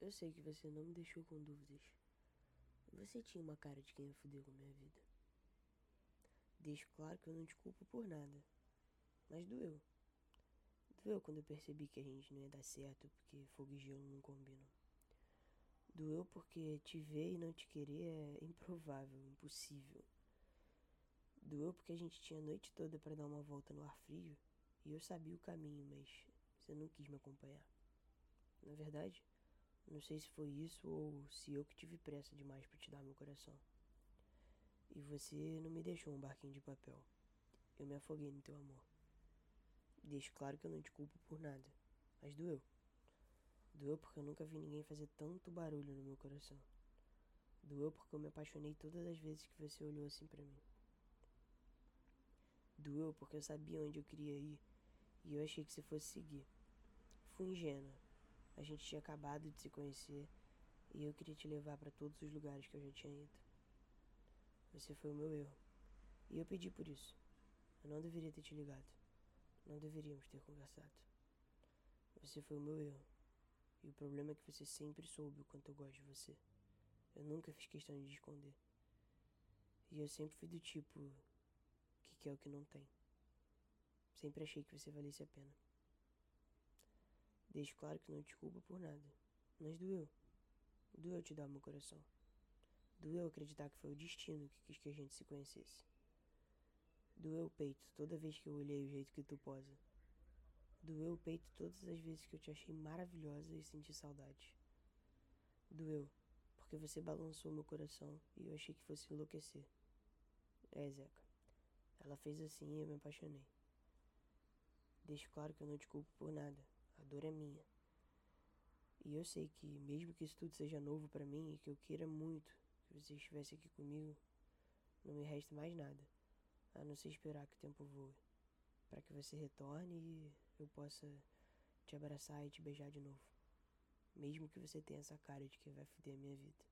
Eu sei que você não me deixou com dúvidas. Você tinha uma cara de quem ia fuder com minha vida. Deixo claro que eu não te culpo por nada. Mas doeu. Doeu quando eu percebi que a gente não ia dar certo porque fogo e gelo não combinam. Doeu porque te ver e não te querer é improvável, impossível. Doeu porque a gente tinha a noite toda para dar uma volta no ar frio e eu sabia o caminho, mas você não quis me acompanhar. Na verdade, não sei se foi isso ou se eu que tive pressa demais para te dar meu coração. E você não me deixou um barquinho de papel. Eu me afoguei no teu amor. Deixo claro que eu não te culpo por nada, mas doeu. Doeu porque eu nunca vi ninguém fazer tanto barulho no meu coração. Doeu porque eu me apaixonei todas as vezes que você olhou assim para mim. Doeu porque eu sabia onde eu queria ir e eu achei que você fosse seguir. Fui ingênua, a gente tinha acabado de se conhecer e eu queria te levar para todos os lugares que eu já tinha ido. Você foi o meu erro. E eu pedi por isso. Eu não deveria ter te ligado. Não deveríamos ter conversado. Você foi o meu erro. E o problema é que você sempre soube o quanto eu gosto de você. Eu nunca fiz questão de esconder. E eu sempre fui do tipo que quer o que não tem. Sempre achei que você valesse a pena. Deixo claro que não te culpo por nada. Mas doeu. Doeu te dar meu coração. Doeu acreditar que foi o destino que quis que a gente se conhecesse. Doeu o peito toda vez que eu olhei o jeito que tu posa. Doeu o peito todas as vezes que eu te achei maravilhosa e senti saudade. Doeu, porque você balançou meu coração e eu achei que fosse enlouquecer. É, Zeca. Ela fez assim e eu me apaixonei. Deixo claro que eu não te culpo por nada. A dor é minha. E eu sei que, mesmo que isso tudo seja novo para mim e que eu queira muito que você estivesse aqui comigo, não me resta mais nada a não ser esperar que o tempo voe para que você retorne e eu possa te abraçar e te beijar de novo. Mesmo que você tenha essa cara de que vai foder a minha vida.